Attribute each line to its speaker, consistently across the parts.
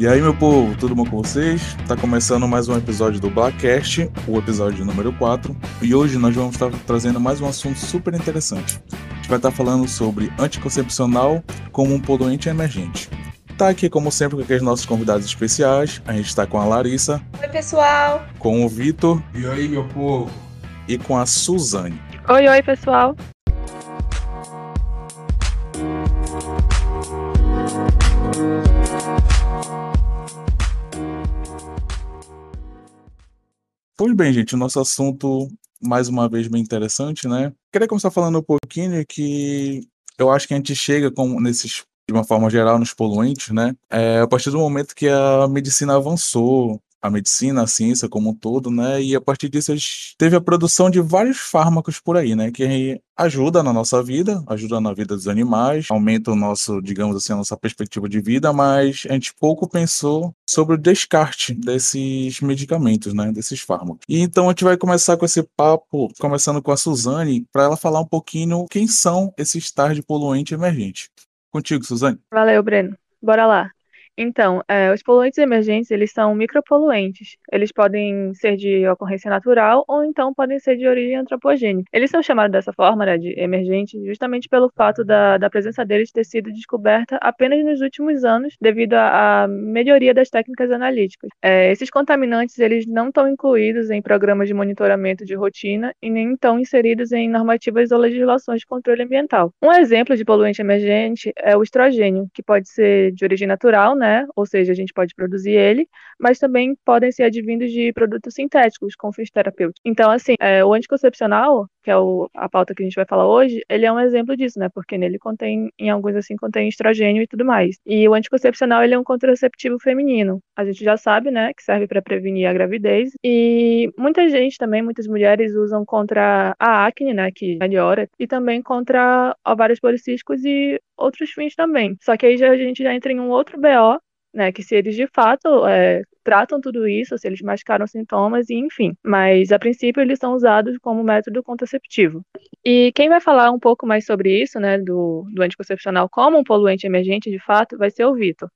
Speaker 1: E aí, meu povo, tudo bom com vocês? Tá começando mais um episódio do Blackcast, o episódio número 4, e hoje nós vamos estar trazendo mais um assunto super interessante. A gente vai estar falando sobre anticoncepcional como um poluente emergente. Tá aqui, como sempre, com aqueles nossos convidados especiais. A gente está com a Larissa.
Speaker 2: Oi, pessoal.
Speaker 1: Com o Vitor.
Speaker 3: E aí, meu povo.
Speaker 1: E com a Suzane.
Speaker 4: Oi, oi, pessoal.
Speaker 1: Pois bem, gente, o nosso assunto, mais uma vez, bem interessante, né? Queria começar falando um pouquinho que eu acho que a gente chega com, nesses, de uma forma geral, nos poluentes, né? É, a partir do momento que a medicina avançou, a medicina, a ciência como um todo, né? E a partir disso teve a produção de vários fármacos por aí, né? Que ajuda na nossa vida, ajuda na vida dos animais, aumenta o nosso, digamos assim, a nossa perspectiva de vida, mas a gente pouco pensou sobre o descarte desses medicamentos, né? Desses fármacos. E então a gente vai começar com esse papo, começando com a Suzane, para ela falar um pouquinho quem são esses tais de poluente emergente. Contigo, Suzane.
Speaker 4: Valeu, Breno. Bora lá. Então, é, os poluentes emergentes, eles são micropoluentes. Eles podem ser de ocorrência natural ou então podem ser de origem antropogênica. Eles são chamados dessa forma, né, de emergente, justamente pelo fato da, da presença deles ter sido descoberta apenas nos últimos anos devido à, melhoria das técnicas analíticas. É, esses contaminantes, eles não estão incluídos em programas de monitoramento de rotina e nem estão inseridos em normativas ou legislações de controle ambiental. Um exemplo de poluente emergente é o estrogênio, que pode ser de origem natural, né? Ou seja, a gente pode produzir ele, mas também podem ser advindos de produtos sintéticos com fins terapêuticos. Então, assim, é, o anticoncepcional, que é o, a pauta que a gente vai falar hoje, ele é um exemplo disso, né? Porque nele contém, em alguns assim, contém estrogênio e tudo mais. E o anticoncepcional, ele é um contraceptivo feminino. A gente já sabe, né, que serve para prevenir a gravidez. E muita gente também, muitas mulheres usam contra a acne, né, que melhora, e também contra ovários policísticos e outros fins também. Só que aí já, a gente já entra em um outro BO, né, que se eles de fato é, tratam tudo isso, se eles mascaram sintomas e enfim. Mas a princípio eles são usados como método contraceptivo. E quem vai falar um pouco mais sobre isso, né, do, do anticoncepcional como um poluente emergente de fato, vai ser o Vitor.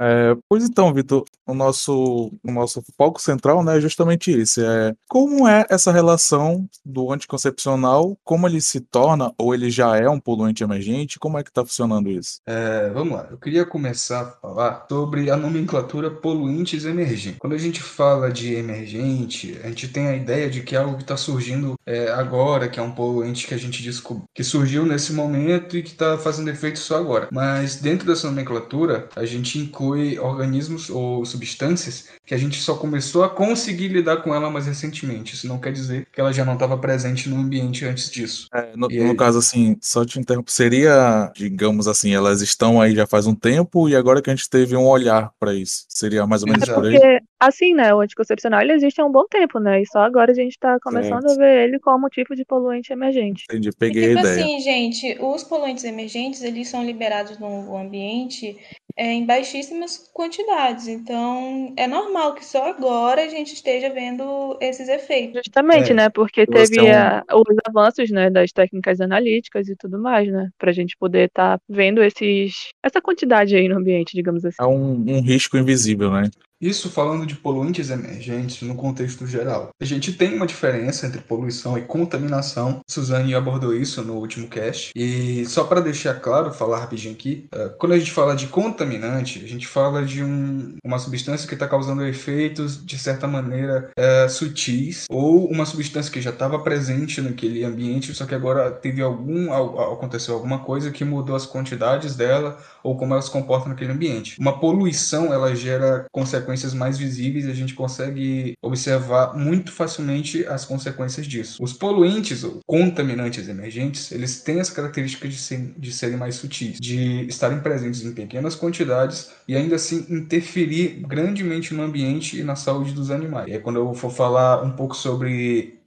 Speaker 1: É, pois então, Vitor, o nosso, o nosso foco central né, é justamente esse. É, como é essa relação do anticoncepcional, como ele se torna, ou ele já é um poluente emergente, como é que está funcionando isso?
Speaker 3: É, vamos lá, eu queria começar a falar sobre a nomenclatura poluentes emergentes. Quando a gente fala de emergente, a gente tem a ideia de que é algo que está surgindo é, agora, que é um poluente que a gente descobriu, que surgiu nesse momento e que está fazendo efeito só agora. Mas dentro dessa nomenclatura, a gente inclui inclui organismos ou substâncias que a gente só começou a conseguir lidar com ela mais recentemente. Isso não quer dizer que ela já não estava presente no ambiente antes disso.
Speaker 1: É, no, no caso, assim, só te interrompo, seria, digamos assim, elas estão aí já faz um tempo e agora que a gente teve um olhar para isso. Seria mais ou menos
Speaker 4: é
Speaker 1: por aí?
Speaker 4: Assim, né, o anticoncepcional ele existe há um bom tempo, né? E só agora a gente está começando a ver ele como tipo de poluente emergente.
Speaker 1: Entendi, peguei
Speaker 2: e, tipo
Speaker 1: a ideia.
Speaker 2: assim, gente, os poluentes emergentes, eles são liberados no ambiente é, em baixíssimas quantidades. Então, é normal que só agora a gente esteja vendo esses efeitos.
Speaker 4: Justamente,
Speaker 3: É,
Speaker 4: né? Porque
Speaker 1: você
Speaker 4: teve
Speaker 1: é um-
Speaker 4: a- os avanços, né, das técnicas analíticas e tudo mais, né? Pra gente poder estar vendo esses, essa quantidade aí no ambiente, digamos assim.
Speaker 1: É um, um risco invisível, né?
Speaker 3: Isso falando de poluentes emergentes no contexto geral. A gente tem uma diferença entre poluição e contaminação. Suzane abordou isso no último cast. E só para deixar claro, falar rapidinho aqui, eh, quando a gente fala de contaminante, a gente fala de um- uma substância que está causando efeitos de certa maneira eh, sutis ou uma substância que já estava presente naquele ambiente, só que agora teve algum al- aconteceu alguma coisa que mudou as quantidades dela ou como ela se comporta naquele ambiente. Uma poluição, ela gera consequências mais visíveis a gente consegue observar muito facilmente as consequências disso. Os poluentes ou contaminantes emergentes, eles têm as características de, ser- de serem mais sutis, de estarem presentes em pequenas quantidades e ainda assim interferir grandemente no ambiente e na saúde dos animais. E aí, quando eu for falar um pouco sobre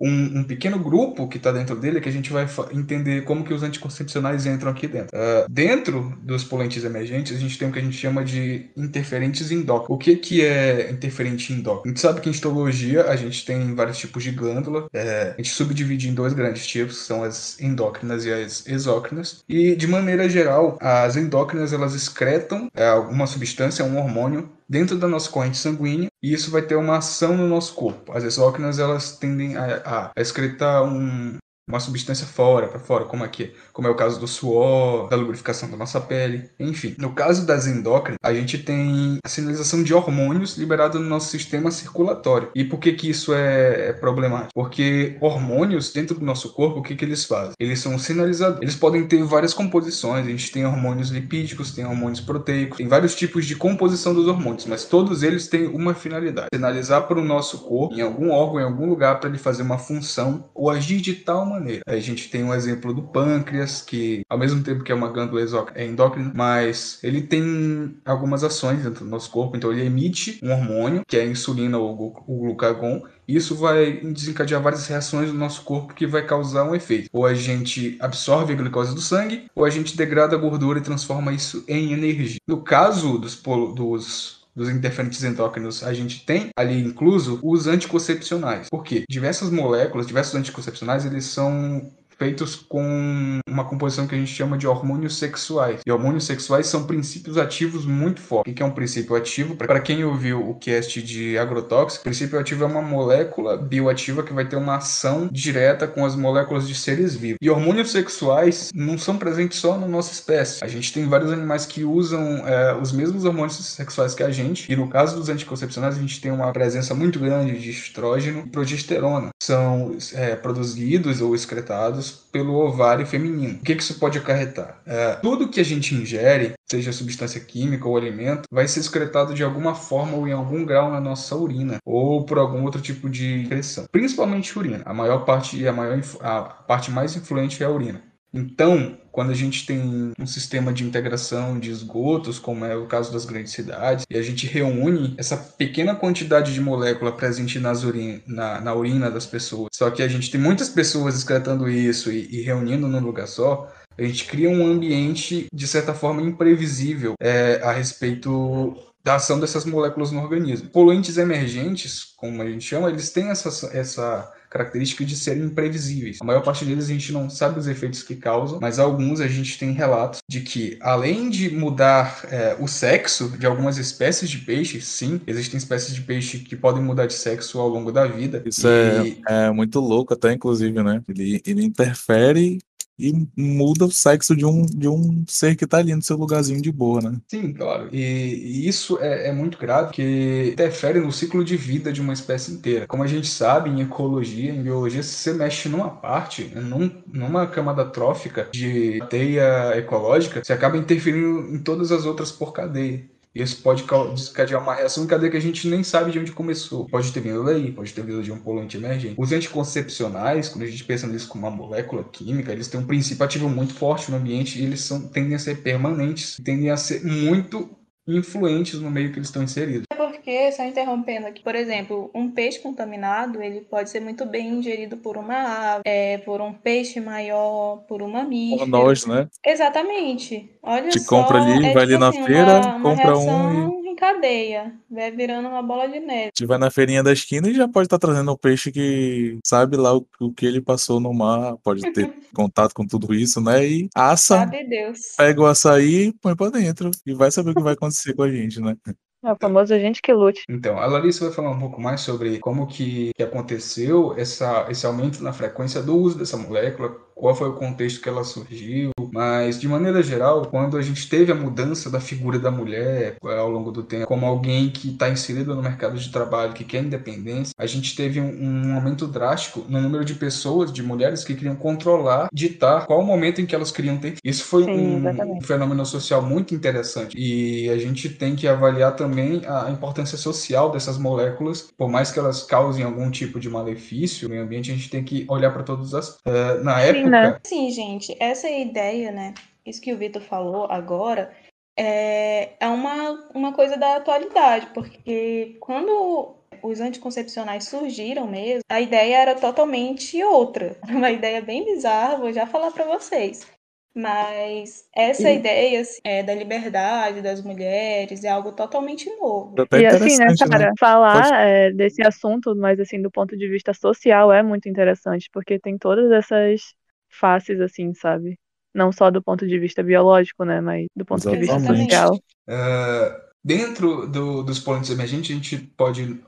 Speaker 3: um, um pequeno grupo que está dentro dele que a gente vai entender como que os anticoncepcionais entram aqui dentro. Uh, dentro dos poluentes emergentes, a gente tem o que a gente chama de interferentes endócrinos. O que, que é interferente endócrino? A gente sabe que em histologia a gente tem vários tipos de glândula, é, a gente subdivide em dois grandes tipos, são as endócrinas e as exócrinas. E de maneira geral, as endócrinas elas excretam é, uma substância, um hormônio dentro da nossa corrente sanguínea e isso vai ter uma ação no nosso corpo. As exócrinas elas tendem a, a, excretar um, uma substância fora, para fora, como aqui, como é o caso do suor, da lubrificação da nossa pele, enfim. No caso das endócrinas, a gente tem a sinalização de hormônios liberados no nosso sistema circulatório. E por que que isso é, é problemático? Porque hormônios dentro do nosso corpo, o que que eles fazem? Eles são sinalizadores. Eles podem ter várias composições. A gente tem hormônios lipídicos, tem hormônios proteicos, tem vários tipos de composição dos hormônios, mas todos eles têm uma finalidade: sinalizar para o nosso corpo, em algum órgão, em algum lugar, para ele fazer uma função ou agir de tal maneira maneira. A gente tem um exemplo do pâncreas, que ao mesmo tempo que é uma glândula é endócrina, mas ele tem algumas ações dentro do nosso corpo, então ele emite um hormônio, que é a insulina ou o glucagon, isso vai desencadear várias reações no nosso corpo que vai causar um efeito. Ou a gente absorve a glicose do sangue, ou a gente degrada a gordura e transforma isso em energia. No caso dos, dos dos interferentes endócrinos, a gente tem ali incluso os anticoncepcionais. Por quê? Diversas moléculas, diversos anticoncepcionais, eles são feitos com uma composição que a gente chama de hormônios sexuais. E hormônios sexuais são princípios ativos muito fortes. O que é um princípio ativo? Para quem ouviu o cast de agrotóxico, princípio ativo é uma molécula bioativa que vai ter uma ação direta com as moléculas de seres vivos. E hormônios sexuais não são presentes só na nossa espécie. A gente tem vários animais que usam é, os mesmos hormônios sexuais que a gente. E no caso dos anticoncepcionais, a gente tem uma presença muito grande de estrógeno e progesterona. São é, produzidos ou excretados pelo ovário feminino. O que, que isso pode acarretar? É, tudo que a gente ingere, seja substância química ou alimento, vai ser excretado de alguma forma ou em algum grau na nossa urina ou por algum outro tipo de pressão. Principalmente urina. A maior parte a maior a parte mais influente é a urina. Então, quando a gente tem um sistema de integração de esgotos, como é o caso das grandes cidades, e a gente reúne essa pequena quantidade de molécula presente na, na urina das pessoas, só que a gente tem muitas pessoas excretando isso e, e reunindo num lugar só, a gente cria um ambiente, de certa forma, imprevisível é, a respeito da ação dessas moléculas no organismo. Poluentes emergentes, como a gente chama, eles têm essa, essa característica de serem imprevisíveis. A maior parte deles a gente não sabe os efeitos que causam, mas alguns a gente tem relatos de que, além de mudar é, o sexo de algumas espécies de peixes, sim, existem espécies de peixe que podem mudar de sexo ao longo da vida.
Speaker 1: Isso e... é, é muito louco, até inclusive, né? Ele, ele interfere e muda o sexo de um, de um ser que tá ali no seu lugarzinho de boa, né?
Speaker 3: Sim, claro. E, e isso é, é, muito grave, porque interfere no ciclo de vida de uma espécie inteira. Como a gente sabe, em ecologia, em biologia, se você mexe numa parte, num, numa camada trófica de teia ecológica, você acaba interferindo em todas as outras por cadeia. Isso pode desencadear uma reação em cadeia que a gente nem sabe de onde começou. Pode ter vindo daí, pode ter vindo de um poluente emergente. Os anticoncepcionais, quando a gente pensa nisso como uma molécula química, eles têm um princípio ativo muito forte no ambiente e eles são, tendem a ser permanentes, tendem a ser muito influentes no meio que eles estão inseridos.
Speaker 2: Porque, só interrompendo aqui, por exemplo, um peixe contaminado, ele pode ser muito bem ingerido por uma ave, é, por um peixe maior, por uma mamífero. Por
Speaker 1: nós, né?
Speaker 2: Exatamente. Olha
Speaker 1: Te
Speaker 2: só,
Speaker 1: compra ali,
Speaker 2: é,
Speaker 1: vai
Speaker 2: tipo
Speaker 1: ali na
Speaker 2: assim,
Speaker 1: feira,
Speaker 2: uma, uma
Speaker 1: compra um
Speaker 2: e... em cadeia, vai virando uma bola de neve.
Speaker 1: Você vai na feirinha da esquina e já pode estar tá trazendo o peixe que sabe lá o, o, que ele passou no mar, pode ter contato com tudo isso, né? E assa,
Speaker 2: Sabe Deus.
Speaker 1: pega o açaí, põe pra dentro e vai saber o que vai acontecer com a gente, né?
Speaker 4: É o famoso gente que lute.
Speaker 3: Então, a Larissa vai falar um pouco mais sobre como que, que aconteceu essa, esse aumento na frequência do uso dessa molécula, qual foi o contexto que ela surgiu, mas de maneira geral, quando a gente teve a mudança da figura da mulher é, ao longo do tempo, como alguém que está inserido no mercado de trabalho, que quer independência, a gente teve um, um, aumento drástico no número de pessoas, de mulheres que queriam controlar, ditar qual o momento em que elas queriam ter. Isso foi Sim, um, um, fenômeno social muito interessante e a gente tem que avaliar também a importância social dessas moléculas, por mais que elas causem algum tipo de malefício no meio ambiente, a gente tem que olhar para todas as. Uh, na época
Speaker 2: né? Sim, gente, essa ideia, né? Isso que o Vitor falou agora é, é uma, uma coisa da atualidade, porque quando os anticoncepcionais surgiram mesmo, a ideia era totalmente outra. Uma ideia bem bizarra, vou já falar para vocês. Mas essa
Speaker 4: E-
Speaker 2: ideia assim, é, da liberdade das mulheres é algo totalmente novo.
Speaker 1: Até
Speaker 4: E assim, né, cara,
Speaker 1: Pode-
Speaker 4: falar é, desse assunto, mas assim, do ponto de vista social é muito interessante, porque tem todas essas faces, assim, sabe? Não só do ponto de vista biológico, né, mas do ponto de vista
Speaker 1: Exatamente.
Speaker 4: social.
Speaker 3: Ah, dentro do- dos poluentes emergentes, a gente pode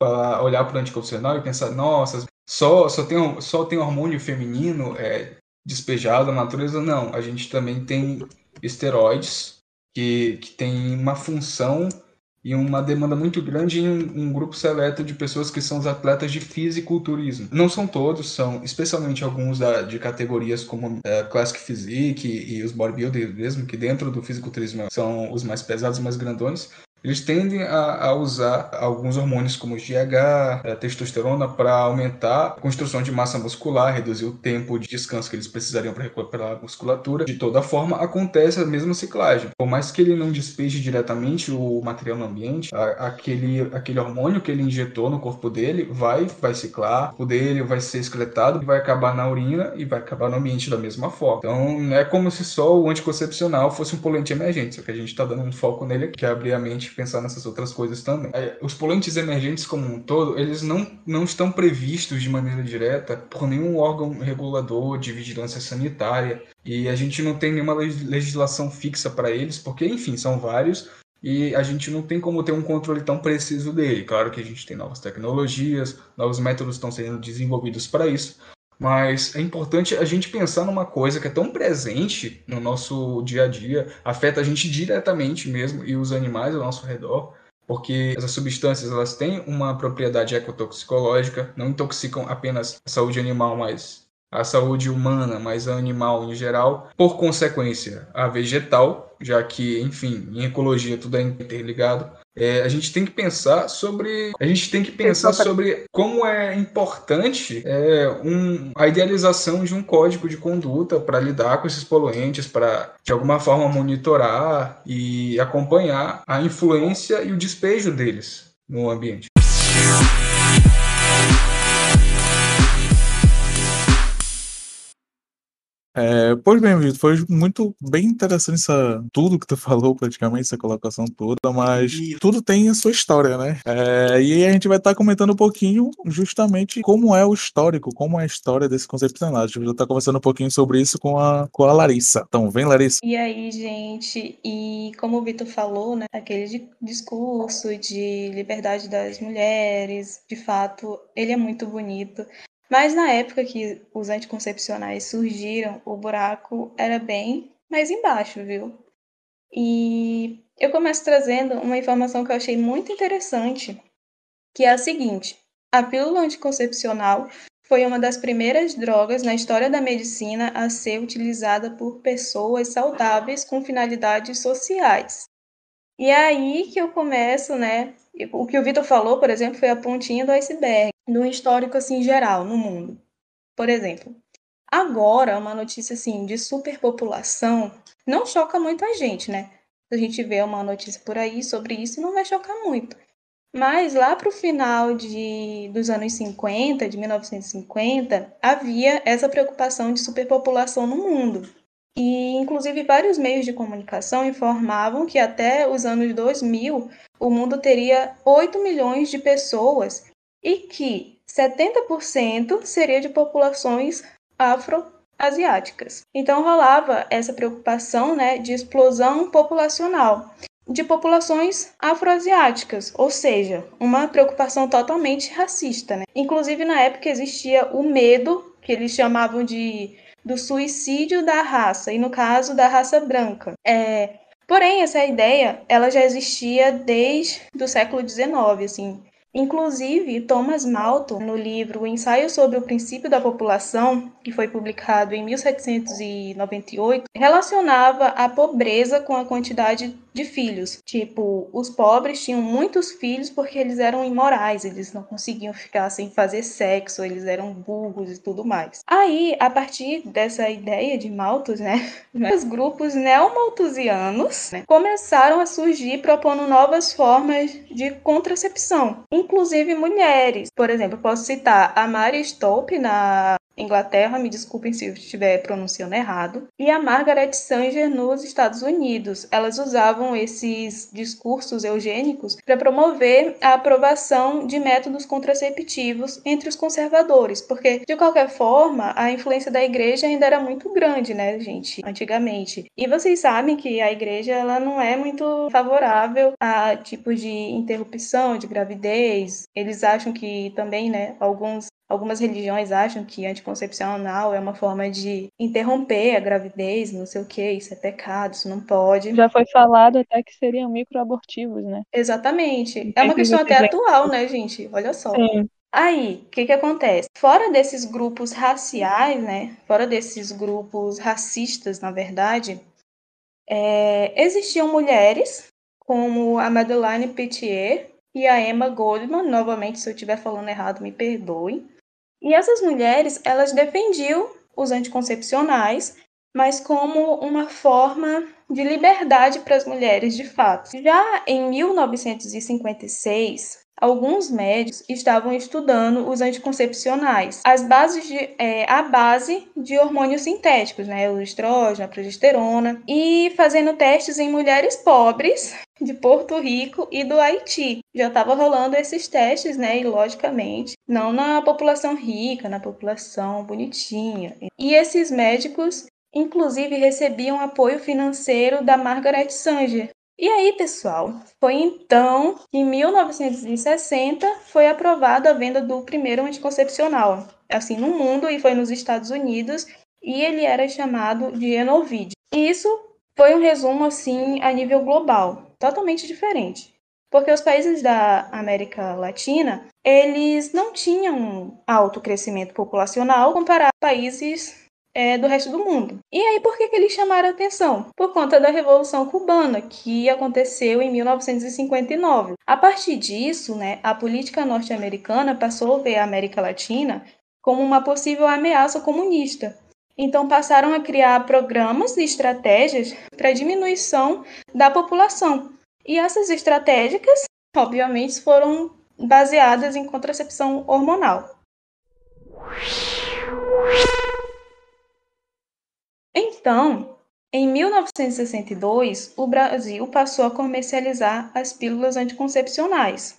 Speaker 3: falar- olhar para o anticoncepcional e pensar, nossa, só, só, tem, só tem hormônio feminino é, despejado na natureza? Não, a gente também tem esteroides que, que tem uma função e uma demanda muito grande em um, um grupo seleto de pessoas que são os atletas de fisiculturismo. Não são todos, são especialmente alguns da- de categorias como é, Classic Physique e, e os bodybuilders mesmo, que dentro do fisiculturismo são os mais pesados, mais grandões. Eles tendem a, a usar alguns hormônios como GH, a testosterona, para aumentar a construção de massa muscular, reduzir o tempo de descanso que eles precisariam para recuperar a musculatura. De toda forma, acontece a mesma ciclagem. Por mais que ele não despeje diretamente o material no ambiente, a- aquele, aquele hormônio que ele injetou no corpo dele vai, vai ciclar, o corpo dele vai ser excretado, vai acabar na urina e vai acabar no ambiente da mesma forma. Então, não é como se só o anticoncepcional fosse um poluente emergente, só que a gente está dando um foco nele que é abrir a mente pensar nessas outras coisas também. Os poluentes emergentes como um todo, eles não, não estão previstos de maneira direta por nenhum órgão regulador de vigilância sanitária e a gente não tem nenhuma leg- legislação fixa para eles, porque, enfim, são vários e a gente não tem como ter um controle tão preciso dele. Claro que a gente tem novas tecnologias, novos métodos estão sendo desenvolvidos para isso, mas é importante a gente pensar numa coisa que é tão presente no nosso dia a dia, afeta a gente diretamente mesmo e os animais ao nosso redor, porque essas substâncias elas têm uma propriedade ecotoxicológica, não intoxicam apenas a saúde animal, mas a saúde humana, mas a animal em geral, por consequência, a vegetal, já que, enfim, em ecologia tudo é interligado. É, a gente tem que pensar sobre a gente tem que pensar sobre como é importante é, um, a idealização de um código de conduta para lidar com esses poluentes, para de alguma forma monitorar e acompanhar a influência e o despejo deles no ambiente.
Speaker 1: É, pois bem, Vitor, foi muito bem interessante essa, tudo que tu falou, praticamente, essa colocação toda, mas
Speaker 5: E-
Speaker 1: tudo tem a sua história, né? É, e a gente vai estar comentando um pouquinho justamente como é o histórico, como é a história desse conceito A gente vai estar conversando um pouquinho sobre isso com a, com a Larissa. Então, vem, Larissa.
Speaker 2: E aí, gente, e como o Vitor falou, né, aquele di- discurso de liberdade das mulheres, de fato, ele é muito bonito. Mas na época que os anticoncepcionais surgiram, o buraco era bem mais embaixo, viu? E eu começo trazendo uma informação que eu achei muito interessante, que é a seguinte: a pílula anticoncepcional foi uma das primeiras drogas na história da medicina a ser utilizada por pessoas saudáveis com finalidades sociais. E é aí que eu começo, né? O que o Vitor falou, por exemplo, foi a pontinha do iceberg, no histórico assim geral no mundo. Por exemplo, agora uma notícia assim de superpopulação não choca muita gente, né? A gente vê uma notícia por aí sobre isso, não vai chocar muito. Mas lá para o final de, dos anos 50, de 1950, havia essa preocupação de superpopulação no mundo. E, inclusive, vários meios de comunicação informavam que até os anos 2000 o mundo teria 8 milhões de pessoas e que 70% seria de populações afro-asiáticas. Então rolava essa preocupação né, de explosão populacional de populações afroasiáticas, ou seja, uma preocupação totalmente racista. Né? Inclusive, na época existia o medo, que eles chamavam de do suicídio da raça, e no caso da raça branca. É, porém, essa ideia ela já existia desde o século XIX, assim. Inclusive, Thomas Malthus, no livro O Ensaio sobre o Princípio da População, que foi publicado em 1798, relacionava a pobreza com a quantidade de filhos. Tipo, os pobres tinham muitos filhos porque eles eram imorais, eles não conseguiam ficar sem fazer sexo, eles eram burros e tudo mais. Aí, a partir dessa ideia de Malthus, né, os grupos neomalthusianos né, começaram a surgir propondo novas formas de contracepção. inclusive mulheres. Por exemplo, posso citar a Mary Stope na Inglaterra, me desculpem se eu estiver pronunciando errado, e a Margaret Sanger nos Estados Unidos. Elas usavam esses discursos eugênicos para promover a aprovação de métodos contraceptivos entre os conservadores, porque de qualquer forma a influência da igreja ainda era muito grande, né, gente, antigamente. E vocês sabem que a igreja ela não é muito favorável a tipos de interrupção de gravidez. Eles acham que também, né, alguns Algumas religiões acham que anticoncepção anal é uma forma de interromper a gravidez, não sei o que, isso é pecado, isso não pode.
Speaker 4: Já foi falado até que seriam microabortivos, né?
Speaker 2: Exatamente. É uma questão até atual, né, gente? Olha só.
Speaker 4: Sim.
Speaker 2: Aí, o que que acontece? Fora desses grupos raciais, né? Fora desses grupos racistas, na verdade, é, existiam mulheres como a Madeleine Petier e a Emma Goldman. Novamente, se eu estiver falando errado, me perdoem e essas mulheres, elas defendiam os anticoncepcionais, mas como uma forma de liberdade para as mulheres de fato. Já em 1956, alguns médicos estavam estudando os anticoncepcionais, as bases de, é, a base de hormônios sintéticos, né, o estrógeno, a progesterona, e fazendo testes em mulheres pobres de Porto Rico e do Haiti. Já estava rolando esses testes, né, e logicamente, não na população rica, na população bonitinha. E esses médicos inclusive recebiam apoio financeiro da Margaret Sanger, e aí, pessoal, foi então que em 1960 foi aprovada a venda do primeiro anticoncepcional, assim no mundo e foi nos Estados Unidos, e ele era chamado de Enovid. E isso foi um resumo assim a nível global, totalmente diferente. Porque os países da América Latina, eles não tinham alto crescimento populacional comparado a países é, do resto do mundo. E aí, por que, que eles chamaram atenção? Por conta da Revolução Cubana, que aconteceu em 1959. A partir disso, né, a política norte-americana passou a ver a América Latina como uma possível ameaça comunista. Então passaram a criar programas e estratégias para diminuição da população. E essas estratégias, obviamente, foram baseadas em contracepção hormonal. Então, em 1962, o Brasil passou a comercializar as pílulas anticoncepcionais.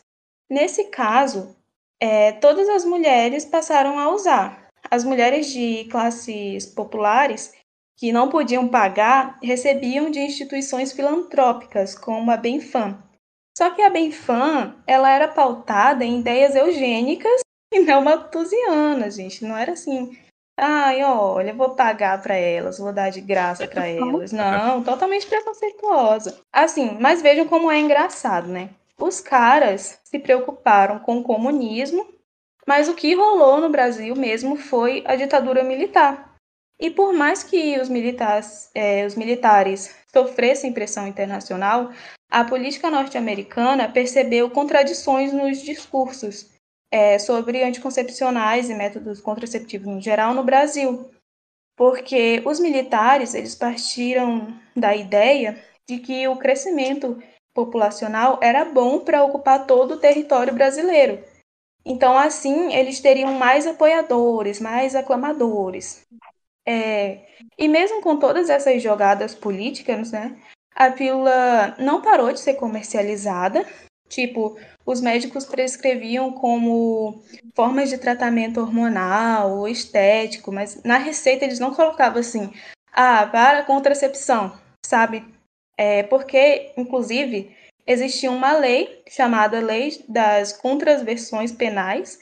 Speaker 2: Nesse caso, é, todas as mulheres passaram a usar. As mulheres de classes populares que não podiam pagar recebiam de instituições filantrópicas, como a Benfam. Só que a Benfam, ela era pautada em ideias eugênicas e não malthusianas, gente. Não era assim, Ai, olha, vou pagar para elas, vou dar de graça para elas. Não, totalmente preconceituosa. Assim, mas vejam como é engraçado, né? Os caras se preocuparam com o comunismo, mas o que rolou no Brasil mesmo foi a ditadura militar. E por mais que os militares, é, os militares sofressem pressão internacional, a política norte-americana percebeu contradições nos discursos é, sobre anticoncepcionais e métodos contraceptivos no geral no Brasil, porque os militares eles partiram da ideia de que o crescimento populacional era bom para ocupar todo o território brasileiro. Então, assim, eles teriam mais apoiadores, mais aclamadores. É, e mesmo com todas essas jogadas políticas, né, a pílula não parou de ser comercializada. Tipo, os médicos prescreviam como formas de tratamento hormonal ou estético, mas na receita eles não colocavam assim, ah, para contracepção, sabe? É, porque, inclusive, existia uma lei chamada Lei das Contraversões Penais.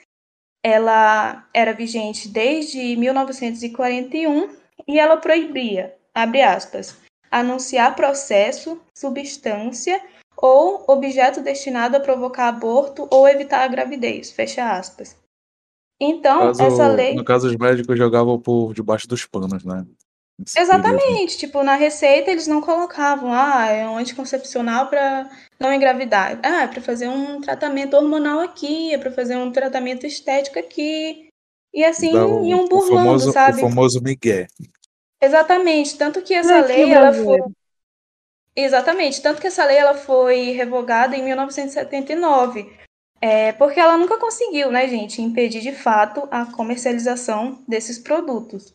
Speaker 2: Ela era vigente desde 1941 e ela proibia, abre aspas, anunciar processo, substância ou objeto destinado a provocar aborto ou evitar a gravidez, fecha aspas. Então,
Speaker 1: caso,
Speaker 2: essa lei.
Speaker 1: No caso, os médicos jogavam por debaixo dos panos, né?
Speaker 2: Exatamente, tipo, na receita eles não colocavam, ah, é um anticoncepcional para não engravidar. Ah, é para fazer um tratamento hormonal aqui, é para fazer um tratamento estético aqui. E assim
Speaker 1: Dá o-
Speaker 2: iam
Speaker 1: o
Speaker 2: burlando,
Speaker 1: famoso,
Speaker 2: sabe?
Speaker 1: O famoso Miguel.
Speaker 2: Exatamente, tanto que essa
Speaker 4: Jeitinho
Speaker 2: lei ela foi. Exatamente, tanto que essa lei ela foi revogada em 1979. É porque ela nunca conseguiu, né, gente, impedir de fato a comercialização desses produtos.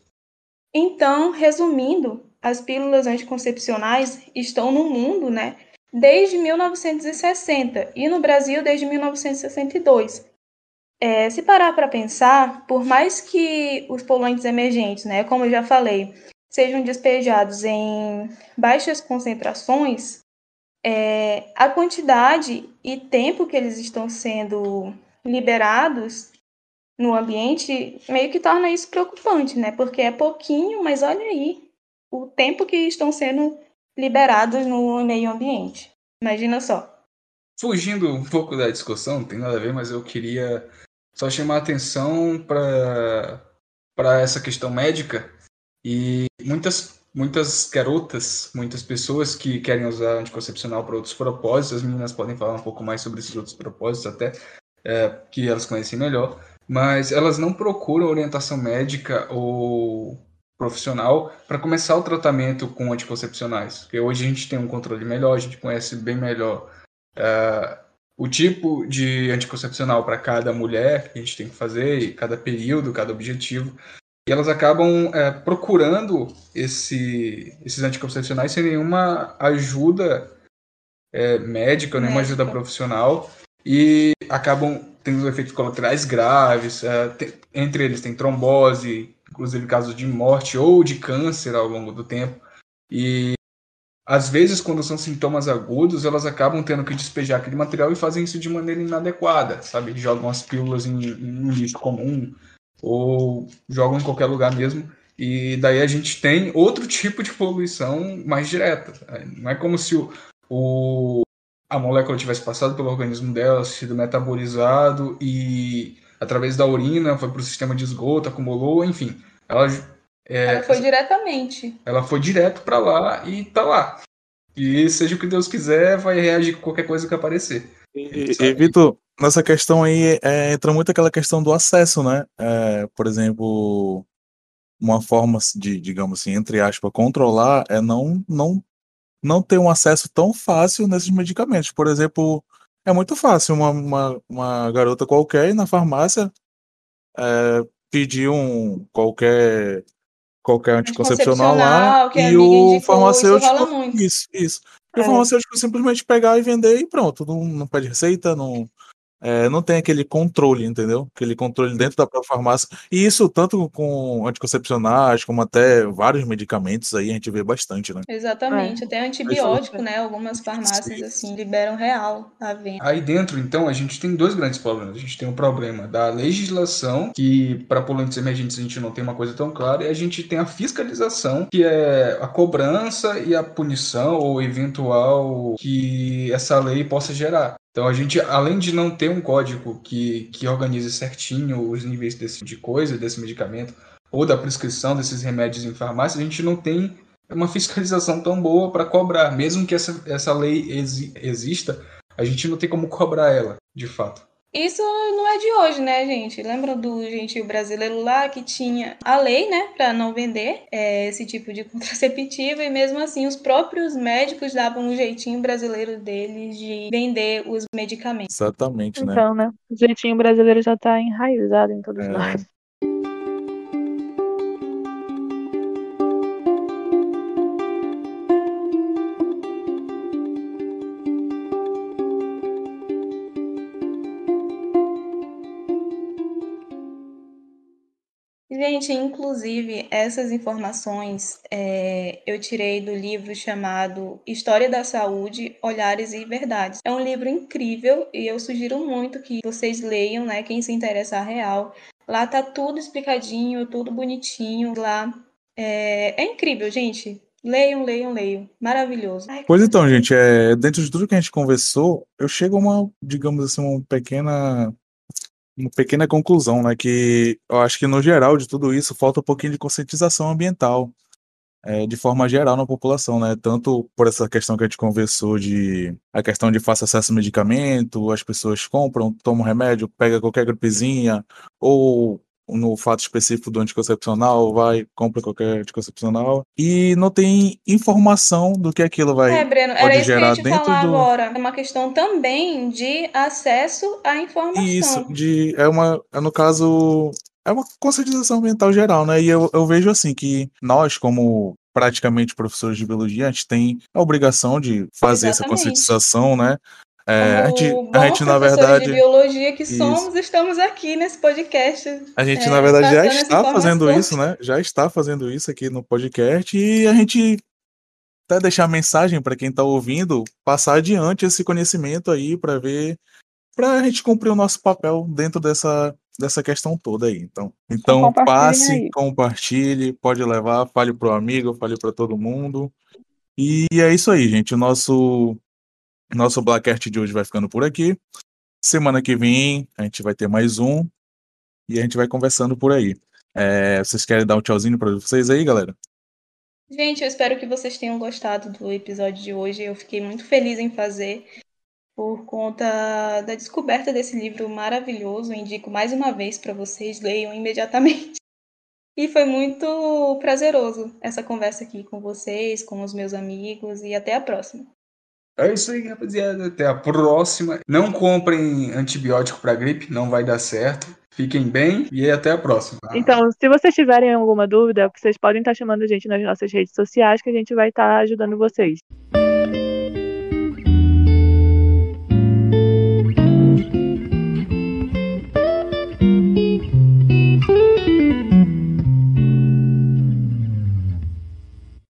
Speaker 2: Então, resumindo, as pílulas anticoncepcionais estão no mundo, né, desde 1960 e no Brasil desde 1962. É, se parar para pensar, por mais que os poluentes emergentes, né, como eu já falei, sejam despejados em baixas concentrações, é, a quantidade e tempo que eles estão sendo liberados no ambiente meio que torna isso preocupante, né? Porque é pouquinho, mas olha aí o tempo que estão sendo liberados no meio ambiente. Imagina só.
Speaker 3: Fugindo um pouco da discussão, não tem nada a ver, mas eu queria só chamar a atenção para essa questão médica e muitas muitas garotas, muitas pessoas que querem usar anticoncepcional para outros propósitos, as meninas podem falar um pouco mais sobre esses outros propósitos até, é, que elas conhecem melhor, mas elas não procuram orientação médica ou profissional para começar o tratamento com anticoncepcionais, porque hoje a gente tem um controle melhor, a gente conhece bem melhor é, o tipo de anticoncepcional para cada mulher que a gente tem que fazer, cada período, cada objetivo. E elas acabam é, procurando esse, esses anticoncepcionais sem nenhuma ajuda é, médica, nenhuma ajuda profissional, e acabam tendo efeitos colaterais graves. É, tem, entre eles tem trombose, inclusive casos de morte ou de câncer ao longo do tempo. E às vezes, quando são sintomas agudos, elas acabam tendo que despejar aquele material e fazem isso de maneira inadequada, sabe? Jogam as pílulas em, em um lixo comum, ou jogam em qualquer lugar mesmo. E daí a gente tem outro tipo de poluição mais direta. Não é como se o, o a molécula tivesse passado pelo organismo dela, sido metabolizado e através da urina foi para o sistema de esgoto, acumulou, enfim. Ela,
Speaker 2: é, ela foi diretamente.
Speaker 3: Ela foi direto para lá e tá lá. E seja o que Deus quiser, vai reagir com qualquer coisa que aparecer.
Speaker 1: E, e Vitor, nessa questão aí é, entra muito aquela questão do acesso, né? É, por exemplo, uma forma de, digamos assim, entre aspas, controlar é não, não, não ter um acesso tão fácil nesses medicamentos. Por exemplo, é muito fácil uma, uma, uma garota qualquer ir na farmácia é, pedir um qualquer qualquer anticoncepcional lá e o farmacêutico isso, isso, isso. E é. o farmacêutico simplesmente pegar e vender e pronto, não, não pede receita, não é, não tem aquele controle, entendeu? Aquele controle dentro da própria farmácia. E isso tanto com anticoncepcionais, como até vários medicamentos aí a gente vê bastante, né?
Speaker 2: Exatamente, é. até antibiótico, né? Algumas farmácias Sim. assim liberam real a venda.
Speaker 3: Aí dentro, então, a gente tem dois grandes problemas. A gente tem o problema da legislação, que para poluentes emergentes a gente não tem uma coisa tão clara, e a gente tem a fiscalização, que é a cobrança e a punição ou eventual que essa lei possa gerar. Então a gente, além de não ter um código que, que organize certinho os níveis desse, de coisa, desse medicamento, ou da prescrição desses remédios em farmácia, a gente não tem uma fiscalização tão boa para cobrar. Mesmo que essa, essa lei exi exista, a gente não tem como cobrar ela, de fato.
Speaker 2: Isso não é de hoje, né, gente? Lembra do gentil brasileiro lá que tinha a lei, né, para não vender é, esse tipo de contraceptivo e mesmo assim os próprios médicos davam um jeitinho brasileiro deles de vender os medicamentos.
Speaker 1: Exatamente,
Speaker 4: né? Então, né? O jeitinho brasileiro já tá enraizado em todos é. nós.
Speaker 2: Gente, inclusive, essas informações é, eu tirei do livro chamado História da Saúde, Olhares e Verdades. É um livro incrível e eu sugiro muito que vocês leiam, né? Quem se interessar real. Lá tá tudo explicadinho, tudo bonitinho. Lá é, é incrível, gente. Leiam, leiam, leiam. Maravilhoso.
Speaker 1: Ai, pois então, gente, é, dentro de tudo que a gente conversou, eu chego a uma, digamos assim, uma pequena uma pequena conclusão, né? Que eu acho que no geral de tudo isso falta um pouquinho de conscientização ambiental, é, de forma geral na população, né? Tanto por essa questão que a gente conversou de a questão de fácil acesso ao medicamento, as pessoas compram, tomam remédio, pega qualquer gripezinha, ou no fato específico do anticoncepcional, vai, compra qualquer anticoncepcional e não tem informação do que aquilo vai
Speaker 2: É, Breno,
Speaker 1: pode
Speaker 2: era isso que eu
Speaker 1: gerar
Speaker 2: ia te falar
Speaker 1: do
Speaker 2: agora. É uma questão também de acesso à informação.
Speaker 1: isso de é uma é no caso é uma conscientização ambiental geral, né? E eu, eu vejo assim que nós como praticamente professores de biologia, a gente tem a obrigação de fazer essa
Speaker 2: Exatamente.
Speaker 1: conscientização, né? É, a gente, a gente na verdade
Speaker 2: de biologia que
Speaker 1: Isso.
Speaker 2: somos, estamos aqui nesse podcast.
Speaker 1: A gente,
Speaker 2: É,
Speaker 1: na verdade, já está fazendo isso, né? Já está fazendo isso aqui no podcast e a gente até deixar mensagem para quem está ouvindo, passar adiante esse conhecimento aí para ver, para a gente cumprir o nosso papel dentro dessa, dessa questão toda aí. Então, então
Speaker 4: compartilhem
Speaker 1: passe,
Speaker 4: aí.
Speaker 1: compartilhe, pode levar, fale pro amigo, fale para todo mundo. E é isso aí, gente. O nosso nosso Blackcast de hoje vai ficando por aqui. Semana que vem a gente vai ter mais um e a gente vai conversando por aí. É, vocês querem dar um tchauzinho para vocês aí, galera?
Speaker 2: Gente, eu espero que vocês tenham gostado do episódio de hoje. Eu fiquei muito feliz em fazer por conta da descoberta desse livro maravilhoso. Eu indico mais uma vez para vocês, leiam imediatamente. E foi muito prazeroso essa conversa aqui com vocês, com os meus amigos e até a próxima.
Speaker 3: É isso aí, rapaziada. Até a próxima. Não comprem antibiótico para gripe, não vai dar certo. Fiquem bem e até a próxima.
Speaker 4: Então, se vocês tiverem alguma dúvida, vocês podem estar chamando a gente nas nossas redes sociais que a gente vai estar ajudando vocês.